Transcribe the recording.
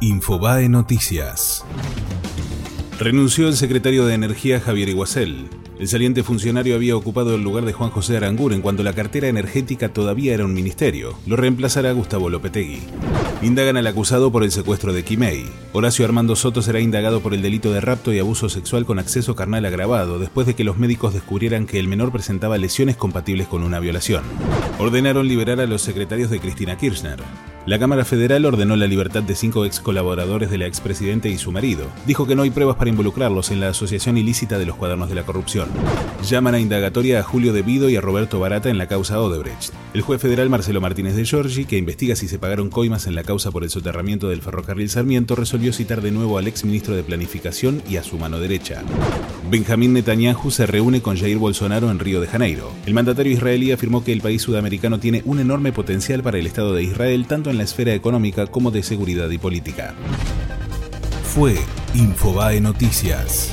Infobae Noticias. Renunció el secretario de Energía Javier Iguacel. El saliente funcionario había ocupado el lugar de Juan José Aranguren cuando la cartera energética todavía era un ministerio. Lo reemplazará Gustavo Lopetegui. Indagan al acusado por el secuestro de Quimei. Horacio Armando Soto será indagado por el delito de rapto y abuso sexual con acceso carnal agravado después de que los médicos descubrieran que el menor presentaba lesiones compatibles con una violación. Ordenaron liberar a los secretarios de Cristina Kirchner. La Cámara Federal ordenó la libertad de cinco ex colaboradores de la expresidente y su marido. Dijo que no hay pruebas para involucrarlos en la asociación ilícita de los cuadernos de la corrupción. Llaman a indagatoria a Julio De Vido y a Roberto Barata en la causa Odebrecht. El juez federal Marcelo Martínez de Giorgi, que investiga si se pagaron coimas en la causa por el soterramiento del ferrocarril Sarmiento, resolvió citar de nuevo al ex ministro de Planificación y a su mano derecha. Benjamín Netanyahu se reúne con Jair Bolsonaro en Río de Janeiro. El mandatario israelí afirmó que el país sudamericano tiene un enorme potencial para el Estado de Israel, tanto en la esfera económica como de seguridad y política. Fue Infobae Noticias.